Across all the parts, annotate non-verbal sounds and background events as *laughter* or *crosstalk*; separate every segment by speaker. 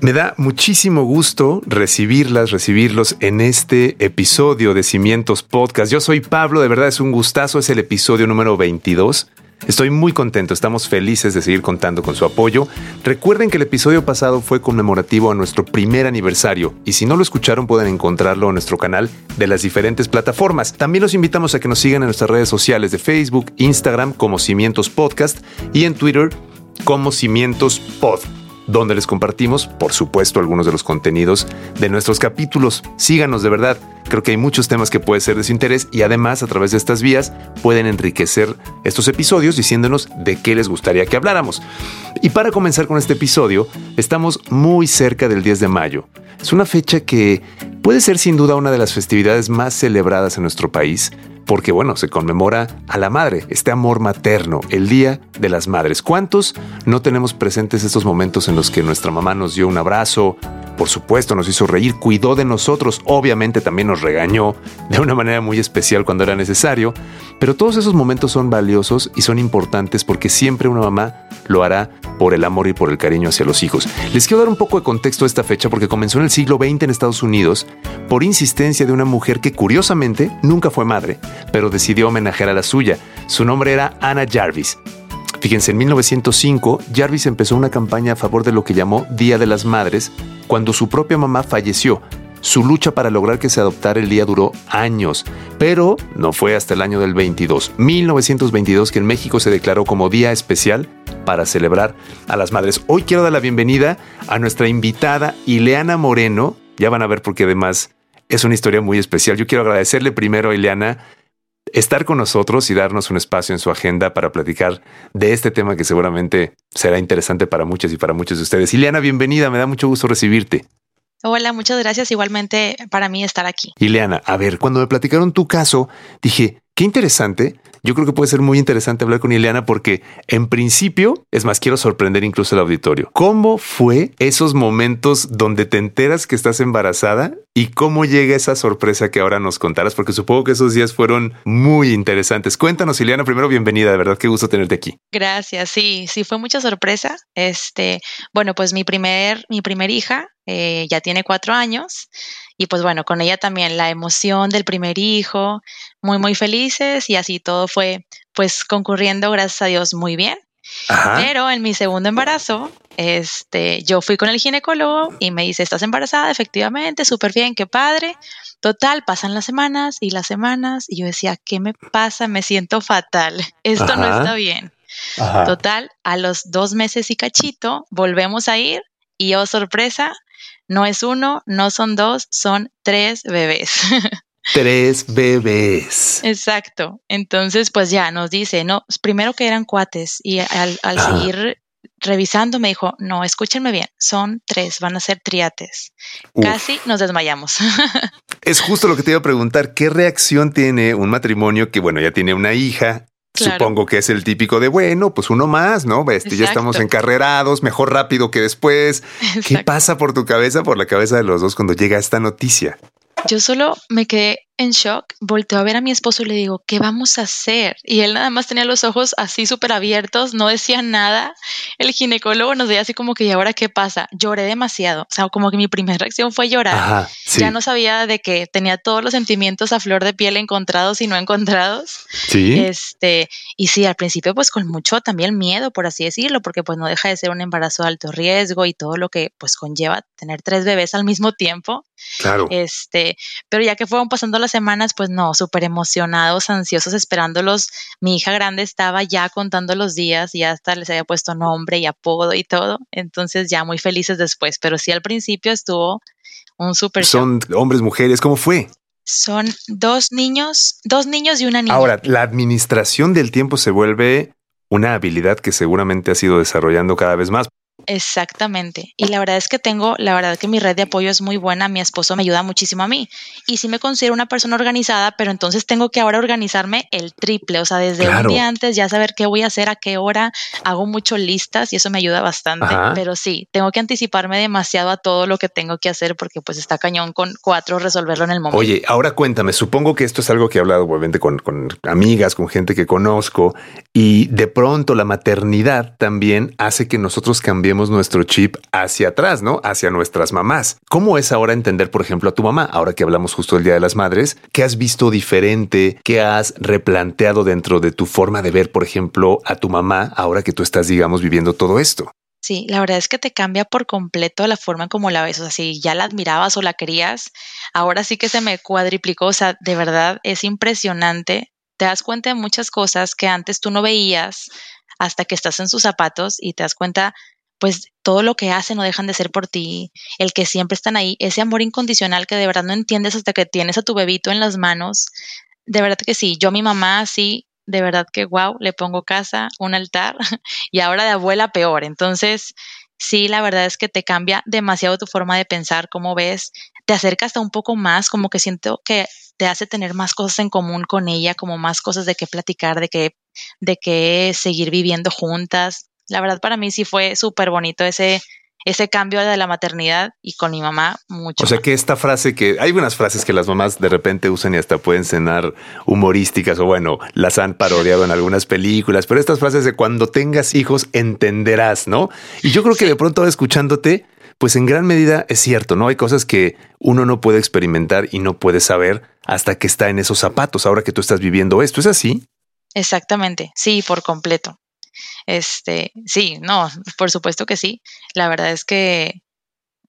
Speaker 1: Me da muchísimo gusto recibirlas, recibirlos en este episodio de Cimientos Podcast. Yo soy Pablo, de verdad es un gustazo, es el episodio número 22. Estoy muy contento, estamos felices de seguir contando con su apoyo. Recuerden que el episodio pasado fue conmemorativo a nuestro primer aniversario y si no lo escucharon pueden encontrarlo en nuestro canal de las diferentes plataformas. También los invitamos a que nos sigan en nuestras redes sociales de Facebook, Instagram como Cimientos Podcast y en Twitter como Cimientos Pod donde les compartimos, por supuesto, algunos de los contenidos de nuestros capítulos. Síganos de verdad. Creo que hay muchos temas que pueden ser de su interés y además a través de estas vías pueden enriquecer estos episodios diciéndonos de qué les gustaría que habláramos. Y para comenzar con este episodio, estamos muy cerca del 10 de mayo. Es una fecha que puede ser sin duda una de las festividades más celebradas en nuestro país, porque bueno, se conmemora a la madre, este amor materno, el Día de las Madres. ¿Cuántos no tenemos presentes estos momentos en los que nuestra mamá nos dio un abrazo? Por supuesto, nos hizo reír, cuidó de nosotros, obviamente también nos regañó de una manera muy especial cuando era necesario, pero todos esos momentos son valiosos y son importantes porque siempre una mamá lo hará por el amor y por el cariño hacia los hijos. Les quiero dar un poco de contexto a esta fecha porque comenzó en el siglo XX en Estados Unidos por insistencia de una mujer que curiosamente nunca fue madre, pero decidió homenajear a la suya. Su nombre era Anna Jarvis. Fíjense, en 1905, Jarvis empezó una campaña a favor de lo que llamó Día de las Madres cuando su propia mamá falleció. Su lucha para lograr que se adoptara el día duró años, pero no fue hasta el año del 22, 1922, que en México se declaró como día especial para celebrar a las madres. Hoy quiero dar la bienvenida a nuestra invitada Ileana Moreno. Ya van a ver porque además es una historia muy especial. Yo quiero agradecerle primero a Ileana estar con nosotros y darnos un espacio en su agenda para platicar de este tema que seguramente será interesante para muchas y para muchos de ustedes. Ileana, bienvenida, me da mucho gusto recibirte.
Speaker 2: Hola, muchas gracias. Igualmente para mí estar aquí.
Speaker 1: Ileana, a ver, cuando me platicaron tu caso, dije, qué interesante yo creo que puede ser muy interesante hablar con Ileana porque en principio, es más, quiero sorprender incluso al auditorio. ¿Cómo fue esos momentos donde te enteras que estás embarazada y cómo llega esa sorpresa que ahora nos contarás? Porque supongo que esos días fueron muy interesantes. Cuéntanos, Ileana, primero bienvenida, de verdad, qué gusto tenerte aquí.
Speaker 2: Gracias, sí, sí fue mucha sorpresa. Este, bueno, pues mi primer, mi primer hija eh, ya tiene cuatro años y pues bueno, con ella también la emoción del primer hijo, muy, muy felices y así todo fue pues concurriendo, gracias a Dios, muy bien. Pero en mi segundo embarazo, este, yo fui con el ginecólogo y me dice, ¿estás embarazada? Efectivamente, súper bien, qué padre. Total, pasan las semanas y las semanas y yo decía, ¿qué me pasa? Me siento fatal. *laughs* Esto no está bien. Total, a los dos meses y cachito, volvemos a ir y oh sorpresa, no es uno, no son dos, son tres bebés. *laughs*
Speaker 1: Tres bebés.
Speaker 2: Exacto. Entonces, pues ya nos dice, no, primero que eran cuates y al, seguir revisando me dijo, no, escúchenme bien, son tres, van a ser triates. Casi nos desmayamos. *laughs*
Speaker 1: es justo lo que te iba a preguntar, ¿qué reacción tiene un matrimonio que, bueno, ya tiene una hija Supongo que es el típico de, bueno, pues uno más, ¿no? Este, ya estamos encarrerados, mejor rápido que después. ¿Qué pasa por tu cabeza, por la cabeza de los dos cuando llega esta noticia?
Speaker 2: Yo solo me quedé en shock, volteo a ver a mi esposo y le digo, ¿qué vamos a hacer? Y él nada más tenía los ojos así súper abiertos, no decía nada. El ginecólogo nos veía así como que, ¿y ahora qué pasa? Lloré demasiado, o sea, como que mi primera *laughs* reacción fue llorar. Ya no sabía de que tenía todos los sentimientos a flor de piel encontrados y no encontrados.
Speaker 1: Sí.
Speaker 2: Este, y sí, al principio pues con mucho también miedo, por así decirlo, porque pues no deja de ser un embarazo de alto riesgo y todo lo que pues conlleva tener tres bebés al mismo tiempo.
Speaker 1: Claro.
Speaker 2: Este, pero ya que fueron pasando las semanas, pues no, súper emocionados, ansiosos, esperándolos. Mi hija grande estaba ya contando los días y hasta les había puesto nombre y apodo y todo. Entonces ya muy felices después, pero sí al principio estuvo un súper...
Speaker 1: Son hombres, mujeres, ¿cómo fue?
Speaker 2: Son dos niños, dos niños y una niña.
Speaker 1: Ahora, la administración del tiempo se vuelve una habilidad que seguramente ha sido desarrollando cada vez más.
Speaker 2: Exactamente. Y la verdad es que tengo, la verdad que mi red de apoyo es muy buena. Mi esposo me ayuda muchísimo a mí. Y sí me considero una persona organizada, pero entonces tengo que ahora organizarme el triple. O sea, desde un día antes ya saber qué voy a hacer, a qué hora. Hago mucho listas y eso me ayuda bastante. Pero sí, tengo que anticiparme demasiado a todo lo que tengo que hacer porque pues está cañón con cuatro resolverlo en el momento.
Speaker 1: Oye, ahora cuéntame, supongo que esto es algo que he hablado obviamente con, con amigas, con gente que conozco y de pronto la maternidad también hace que nosotros cambiemos nuestro chip hacia atrás, ¿no? Hacia nuestras mamás. ¿Cómo es ahora entender, por ejemplo, a tu mamá? Ahora que hablamos justo del Día de las Madres, ¿qué has visto diferente? ¿Qué has replanteado dentro de tu forma de ver, por ejemplo, a tu mamá ahora que tú estás, digamos, viviendo todo esto?
Speaker 2: Sí, la verdad es que te cambia por completo la forma en como la ves. O sea, si ya la admirabas o la querías, ahora sí que se me cuadriplicó. O sea, de verdad es impresionante. Te das cuenta de muchas cosas que antes tú no veías hasta que estás en sus zapatos y te das cuenta, pues todo lo que hacen o dejan de ser por ti, el que siempre están ahí, ese amor incondicional que de verdad no entiendes hasta que tienes a tu bebito en las manos. De verdad que sí, yo mi mamá sí de verdad que wow, le pongo casa, un altar *laughs* y ahora de abuela peor. Entonces, sí, la verdad es que te cambia demasiado tu forma de pensar, cómo ves, te acerca hasta un poco más, como que siento que te hace tener más cosas en común con ella, como más cosas de qué platicar, de qué, de qué seguir viviendo juntas. La verdad para mí sí fue súper bonito ese, ese cambio de la maternidad y con mi mamá mucho.
Speaker 1: O sea que esta frase que hay unas frases que las mamás de repente usan y hasta pueden cenar humorísticas o bueno, las han parodiado en algunas películas, pero estas frases de cuando tengas hijos entenderás, ¿no? Y yo creo que de pronto escuchándote, pues en gran medida es cierto, ¿no? Hay cosas que uno no puede experimentar y no puede saber hasta que está en esos zapatos, ahora que tú estás viviendo esto, ¿es así?
Speaker 2: Exactamente, sí, por completo. Este, sí, no, por supuesto que sí. La verdad es que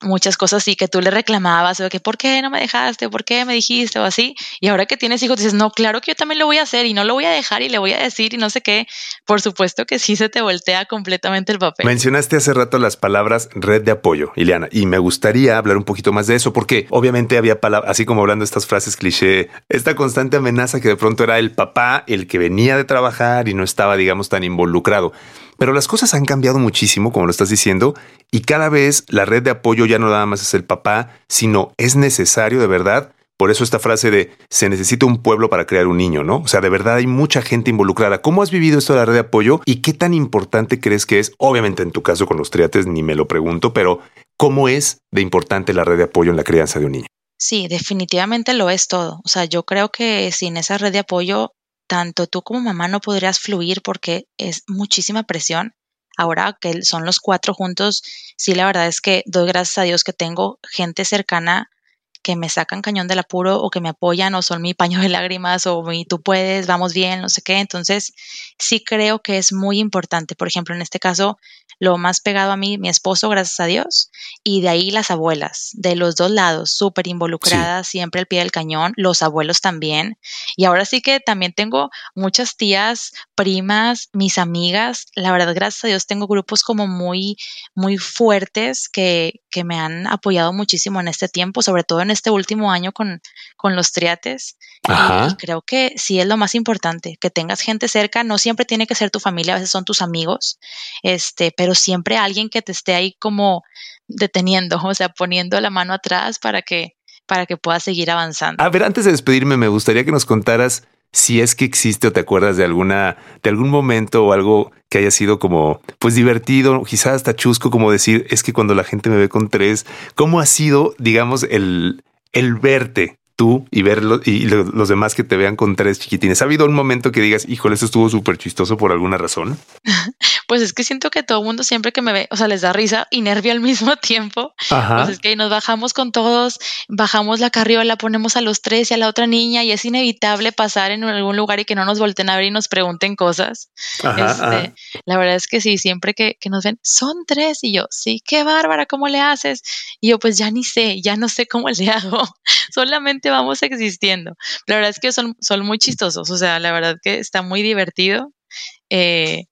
Speaker 2: muchas cosas sí que tú le reclamabas, o que ¿por qué no me dejaste? ¿Por qué me dijiste? o así. Y ahora que tienes hijos dices, no, claro que yo también lo voy a hacer y no lo voy a dejar y le voy a decir y no sé qué. Por supuesto que sí se te voltea completamente el papel.
Speaker 1: Mencionaste hace rato las palabras red de apoyo, Ileana, y me gustaría hablar un poquito más de eso porque obviamente había palabras, así como hablando de estas frases cliché, esta constante amenaza que de pronto era el papá el que venía de trabajar y no estaba, digamos, tan involucrado. Pero las cosas han cambiado muchísimo, como lo estás diciendo, y cada vez la red de apoyo ya no nada más es el papá, sino es necesario de verdad. Por eso esta frase de se necesita un pueblo para crear un niño, ¿no? O sea, de verdad hay mucha gente involucrada. ¿Cómo has vivido esto de la red de apoyo y qué tan importante crees que es? Obviamente en tu caso con los triates ni me lo pregunto, pero ¿cómo es de importante la red de apoyo en la crianza de un niño?
Speaker 2: Sí, definitivamente lo es todo. O sea, yo creo que sin esa red de apoyo tanto tú como mamá no podrías fluir porque es muchísima presión. Ahora que son los cuatro juntos, sí, la verdad es que doy gracias a Dios que tengo gente cercana que me sacan cañón del apuro o que me apoyan o son mi paño de lágrimas o mi tú puedes, vamos bien, no sé qué. Entonces, sí creo que es muy importante. Por ejemplo, en este caso, lo más pegado a mí, mi esposo, gracias a Dios, y de ahí las abuelas, de los dos lados, súper involucradas, siempre al pie del cañón, los abuelos también. Y ahora sí que también tengo muchas tías, primas, mis amigas. La verdad, gracias a Dios, tengo grupos como muy, muy fuertes que, que me han apoyado muchísimo en este tiempo, sobre todo en este último año con, con los triates. Y, creo que sí es lo más importante, que tengas gente cerca, no siempre tiene que ser tu familia, a veces son tus amigos, este, pero siempre alguien que te esté ahí como deteniendo, o sea, poniendo la mano atrás para que, para que puedas seguir avanzando.
Speaker 1: A ver, antes de despedirme, me gustaría que nos contaras si es que existe o te acuerdas de alguna, de algún momento o algo que haya sido como, pues divertido, quizás hasta chusco, como decir, es que cuando la gente me ve con tres, ¿cómo ha sido, digamos, el, el verte tú y verlo y los demás que te vean con tres chiquitines. ¿Ha habido un momento que digas, híjole, eso estuvo súper chistoso por alguna razón? *laughs*
Speaker 2: pues es que siento que todo el mundo siempre que me ve, o sea, les da risa y nervio al *laughs* mismo tiempo. Pues es que nos bajamos con todos, bajamos la carriola, ponemos a los tres y a la otra niña y es inevitable pasar en algún lugar y que no nos volten a ver y nos pregunten cosas. Este, la verdad es que sí, siempre que, que nos ven, son tres y yo, sí, qué bárbara, ¿cómo le haces? Y yo, pues ya ni sé, ya no sé cómo le *laughs* hago. Solamente vamos existiendo. La verdad es que son, son muy chistosos, o sea, la verdad que está muy divertido, eh,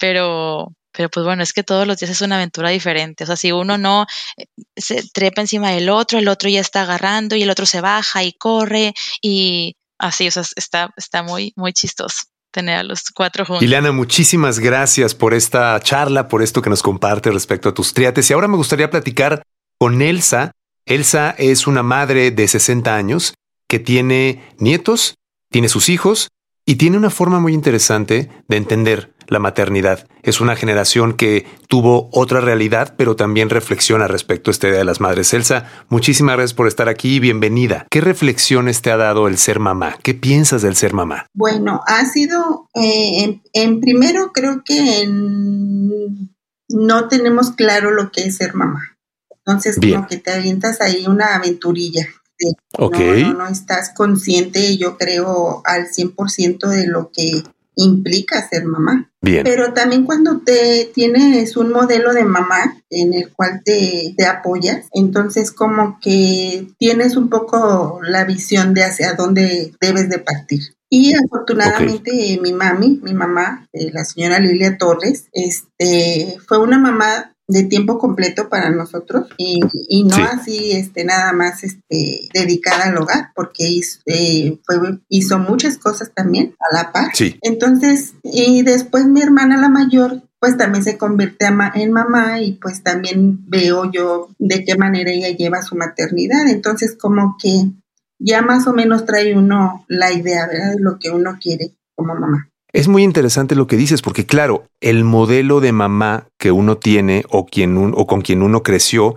Speaker 2: pero, pero pues bueno, es que todos los días es una aventura diferente. O sea, si uno no eh, se trepa encima del otro, el otro ya está agarrando y el otro se baja y corre y así, o sea, está, está muy, muy chistoso. tener a los cuatro juntos.
Speaker 1: Ileana, muchísimas gracias por esta charla, por esto que nos comparte respecto a tus triates. Y ahora me gustaría platicar con Elsa. Elsa es una madre de 60 años que tiene nietos, tiene sus hijos y tiene una forma muy interesante de entender la maternidad. Es una generación que tuvo otra realidad, pero también reflexiona respecto a esta idea de las madres. Elsa, muchísimas gracias por estar aquí y bienvenida. ¿Qué reflexiones te ha dado el ser mamá? ¿Qué piensas del ser mamá?
Speaker 3: Bueno, ha sido, eh, en, primero creo que no tenemos claro lo que es ser mamá. Entonces, como que te avientas ahí una aventurilla.
Speaker 1: Ok.
Speaker 3: No, no, estás consciente, yo creo, al 100% de lo que implica ser mamá.
Speaker 1: Bien.
Speaker 3: Pero también cuando te tienes un modelo de mamá en el cual te, te, apoyas, entonces como que tienes un poco la visión de hacia dónde debes de partir. Y afortunadamente mi mami, mi mamá, eh, la señora Lilia Torres, este, fue una mamá de tiempo completo para nosotros y, y no así este nada más este dedicada al hogar porque hizo, eh, fue, hizo muchas cosas también a la par
Speaker 1: sí.
Speaker 3: entonces y después mi hermana la mayor pues también se convierte en mamá y pues también veo yo de qué manera ella lleva su maternidad entonces como que ya más o menos trae uno la idea ¿verdad? de lo que uno quiere como mamá
Speaker 1: es muy interesante lo que dices, porque claro, el modelo de mamá que uno tiene o, quien o con quien uno creció,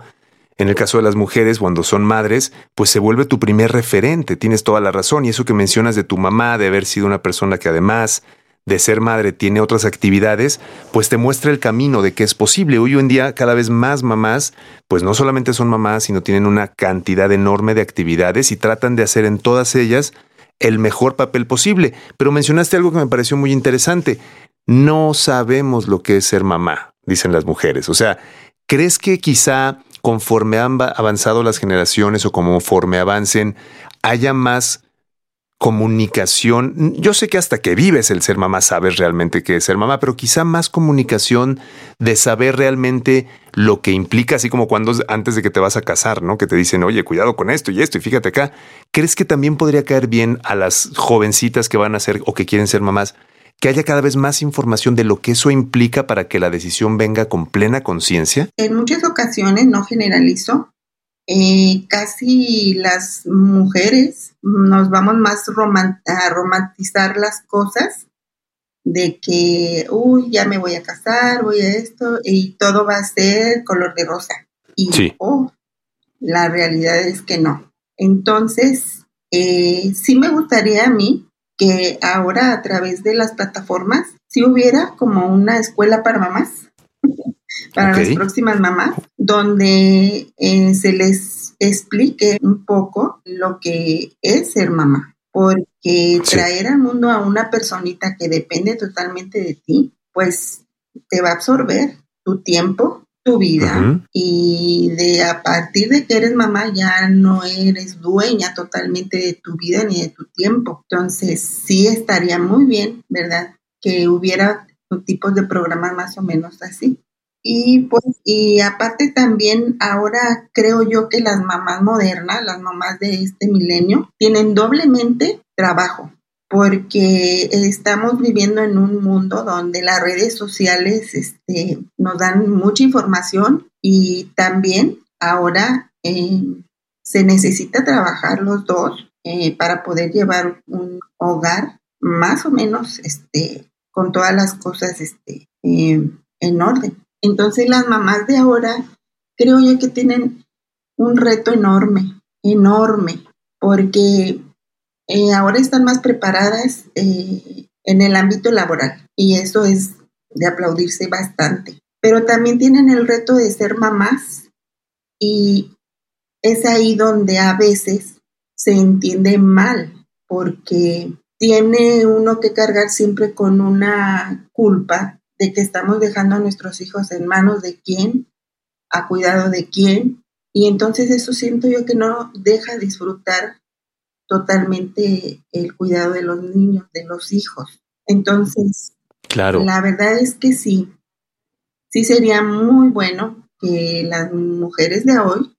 Speaker 1: en el caso de las mujeres, cuando son madres, pues se vuelve tu primer referente, tienes toda la razón. Y eso que mencionas de tu mamá, de haber sido una persona que además de ser madre tiene otras actividades, pues te muestra el camino de que es posible. Hoy en día cada vez más mamás, pues no solamente son mamás, sino tienen una cantidad enorme de actividades y tratan de hacer en todas ellas el mejor papel posible. Pero mencionaste algo que me pareció muy interesante. No sabemos lo que es ser mamá, dicen las mujeres. O sea, ¿crees que quizá conforme han avanzado las generaciones o conforme avancen, haya más comunicación. Yo sé que hasta que vives el ser mamá sabes realmente qué es ser mamá, pero quizá más comunicación de saber realmente lo que implica, así como cuando antes de que te vas a casar, ¿no? Que te dicen, oye, cuidado con esto y esto, y fíjate acá. ¿Crees que también podría caer bien a las jovencitas que van a ser o que quieren ser mamás? que haya cada vez más información de lo que eso implica para que la decisión venga con plena conciencia?
Speaker 3: En muchas ocasiones, no generalizo, eh, casi las mujeres nos vamos más a romantizar las cosas de que, uy, ya me voy a casar, voy a esto, y todo va a ser color de rosa. Y oh, la realidad es que no. Entonces, eh, sí me gustaría a mí que ahora a través de las plataformas, si hubiera como una escuela para mamás, para las próximas mamás, donde eh, se les explique un poco lo que es ser mamá, porque traer al mundo a una personita que depende totalmente de ti, pues te va a absorber tu tiempo, tu vida y de a partir de que eres mamá ya no eres dueña totalmente de tu vida ni de tu tiempo. Entonces sí estaría muy bien, ¿verdad? Que hubiera tipos de programas más o menos así. Y pues, y aparte también ahora creo yo que las mamás modernas, las mamás de este milenio, tienen doblemente trabajo, porque estamos viviendo en un mundo donde las redes sociales este, nos dan mucha información y también ahora eh, se necesita trabajar los dos eh, para poder llevar un hogar más o menos este, con todas las cosas este, eh, en orden. Entonces las mamás de ahora creo yo que tienen un reto enorme, enorme, porque eh, ahora están más preparadas eh, en el ámbito laboral y eso es de aplaudirse bastante. Pero también tienen el reto de ser mamás y es ahí donde a veces se entiende mal, porque tiene uno que cargar siempre con una culpa de que estamos dejando a nuestros hijos en manos de quién, a cuidado de quién, y entonces eso siento yo que no deja disfrutar totalmente el cuidado de los niños, de los hijos. Entonces,
Speaker 1: claro.
Speaker 3: la verdad es que sí, sí sería muy bueno que las mujeres de hoy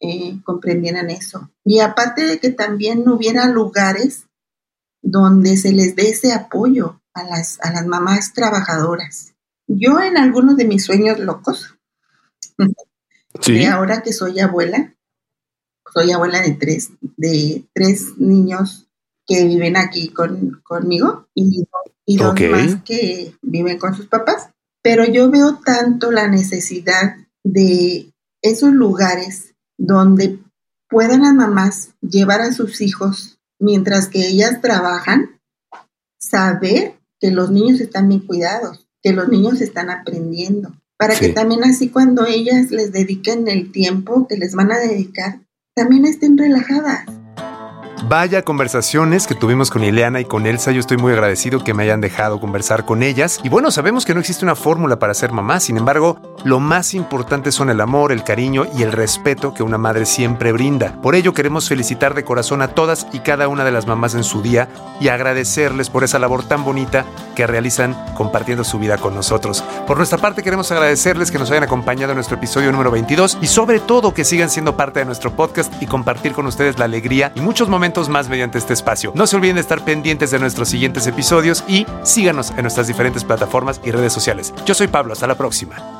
Speaker 3: eh, comprendieran eso. Y aparte de que también hubiera lugares donde se les dé ese apoyo a las, a las mamás trabajadoras. Yo en algunos de mis sueños locos, y ahora que soy abuela, soy abuela de tres, de tres niños que viven aquí con, conmigo y, y dos más que viven con sus papás. Pero yo veo tanto la necesidad de esos lugares donde puedan las mamás llevar a sus hijos mientras que ellas trabajan, saber que los niños están bien cuidados, que los niños están aprendiendo, para que también así cuando ellas les dediquen el tiempo que les van a dedicar, también estén relajadas.
Speaker 1: Vaya conversaciones que tuvimos con Ileana y con Elsa. Yo estoy muy agradecido que me hayan dejado conversar con ellas. Y bueno, sabemos que no existe una fórmula para ser mamá. Sin embargo, lo más importante son el amor, el cariño y el respeto que una madre siempre brinda. Por ello queremos felicitar de corazón a todas y cada una de las mamás en su día y agradecerles por esa labor tan bonita que realizan compartiendo su vida con nosotros. Por nuestra parte queremos agradecerles que nos hayan acompañado en nuestro episodio número 22 y sobre todo que sigan siendo parte de nuestro podcast y compartir con ustedes la alegría y muchos momentos más mediante este espacio. No se olviden de estar pendientes de nuestros siguientes episodios y síganos en nuestras diferentes plataformas y redes sociales. Yo soy Pablo, hasta la próxima.